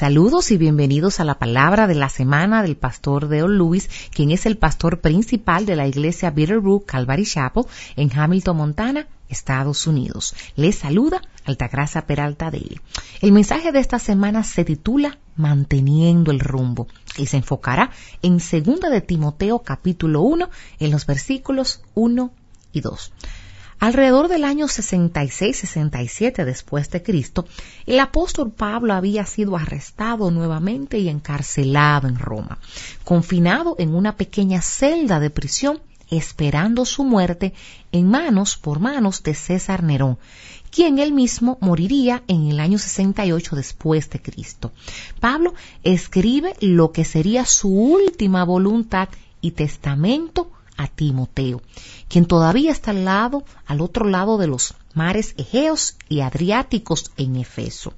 Saludos y bienvenidos a la palabra de la semana del pastor Dale Lewis, quien es el pastor principal de la iglesia Bitterbrook Calvary Chapel en Hamilton, Montana, Estados Unidos. Les saluda Altagracia Peralta él. El mensaje de esta semana se titula Manteniendo el rumbo y se enfocará en 2 de Timoteo capítulo 1 en los versículos 1 y 2. Alrededor del año 66-67 después de Cristo, el apóstol Pablo había sido arrestado nuevamente y encarcelado en Roma, confinado en una pequeña celda de prisión esperando su muerte en manos por manos de César Nerón, quien él mismo moriría en el año 68 después de Cristo. Pablo escribe lo que sería su última voluntad y testamento a Timoteo, quien todavía está al lado, al otro lado de los mares Egeos y Adriáticos en Efeso.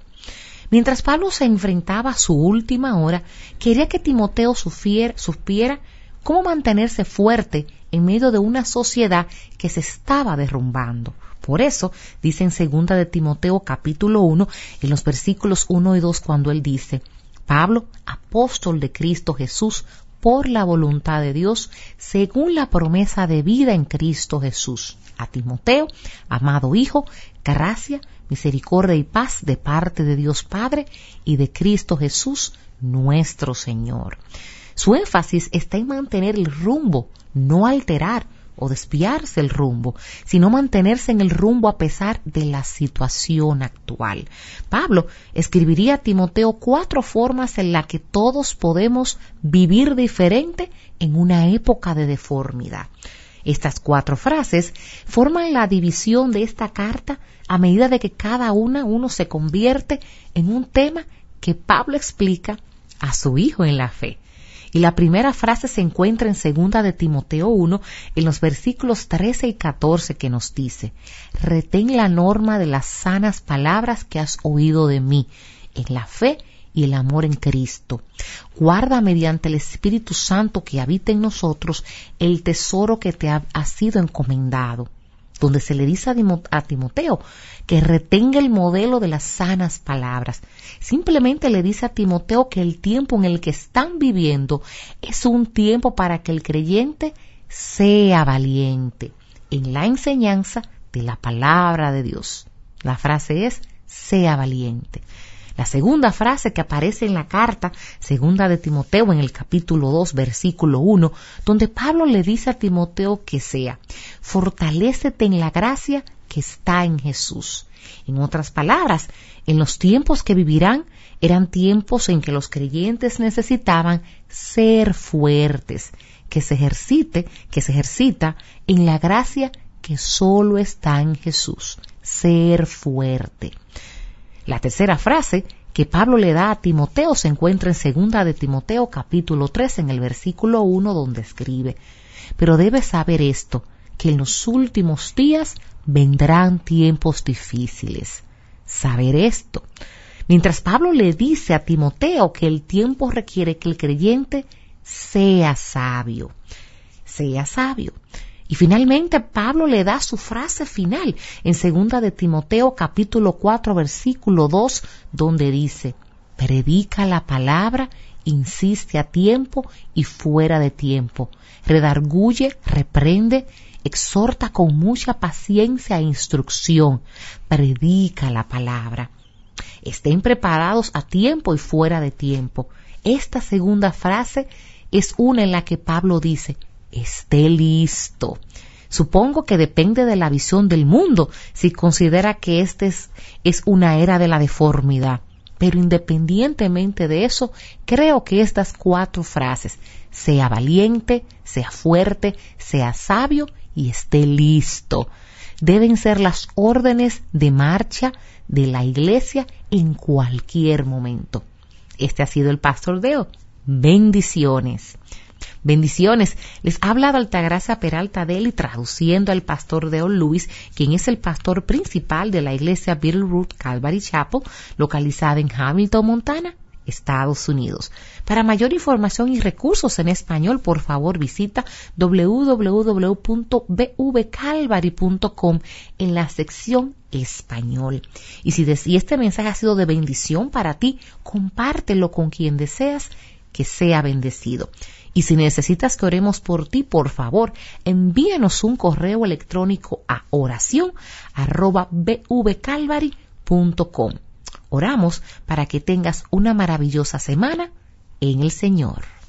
Mientras Pablo se enfrentaba a su última hora, quería que Timoteo supiera cómo mantenerse fuerte en medio de una sociedad que se estaba derrumbando. Por eso, dice en segunda de Timoteo capítulo 1, en los versículos 1 y 2, cuando él dice, Pablo, apóstol de Cristo Jesús, por la voluntad de Dios, según la promesa de vida en Cristo Jesús. A Timoteo, amado Hijo, gracia, misericordia y paz de parte de Dios Padre y de Cristo Jesús, nuestro Señor. Su énfasis está en mantener el rumbo, no alterar, o desviarse el rumbo, sino mantenerse en el rumbo a pesar de la situación actual. Pablo escribiría a Timoteo cuatro formas en las que todos podemos vivir diferente en una época de deformidad. Estas cuatro frases forman la división de esta carta a medida de que cada una uno se convierte en un tema que Pablo explica a su hijo en la fe. Y la primera frase se encuentra en segunda de Timoteo 1, en los versículos 13 y 14 que nos dice, retén la norma de las sanas palabras que has oído de mí, en la fe y el amor en Cristo. Guarda mediante el Espíritu Santo que habita en nosotros el tesoro que te ha, ha sido encomendado donde se le dice a Timoteo que retenga el modelo de las sanas palabras. Simplemente le dice a Timoteo que el tiempo en el que están viviendo es un tiempo para que el creyente sea valiente en la enseñanza de la palabra de Dios. La frase es, sea valiente. La segunda frase que aparece en la carta, segunda de Timoteo en el capítulo 2, versículo 1, donde Pablo le dice a Timoteo que sea, fortalécete en la gracia que está en Jesús. En otras palabras, en los tiempos que vivirán eran tiempos en que los creyentes necesitaban ser fuertes, que se ejercite, que se ejercita en la gracia que solo está en Jesús, ser fuerte. La tercera frase que Pablo le da a Timoteo se encuentra en segunda de Timoteo capítulo 3 en el versículo 1 donde escribe, pero debes saber esto, que en los últimos días vendrán tiempos difíciles. Saber esto. Mientras Pablo le dice a Timoteo que el tiempo requiere que el creyente sea sabio, sea sabio. Y finalmente Pablo le da su frase final en segunda de Timoteo capítulo 4 versículo 2 donde dice, predica la palabra, insiste a tiempo y fuera de tiempo, redarguye, reprende, exhorta con mucha paciencia e instrucción, predica la palabra. Estén preparados a tiempo y fuera de tiempo. Esta segunda frase es una en la que Pablo dice, esté listo. Supongo que depende de la visión del mundo si considera que este es, es una era de la deformidad. Pero independientemente de eso, creo que estas cuatro frases, sea valiente, sea fuerte, sea sabio y esté listo, deben ser las órdenes de marcha de la iglesia en cualquier momento. Este ha sido el Pastor Deo. Bendiciones. Bendiciones. Les ha hablado Altagracia Peralta de y traduciendo al pastor Deon Lewis, quien es el pastor principal de la iglesia Root Calvary Chapel, localizada en Hamilton, Montana, Estados Unidos. Para mayor información y recursos en español, por favor visita www.bvcalvary.com en la sección español. Y si este mensaje ha sido de bendición para ti, compártelo con quien deseas que sea bendecido. Y si necesitas que oremos por ti, por favor, envíanos un correo electrónico a oración Oramos para que tengas una maravillosa semana en el Señor.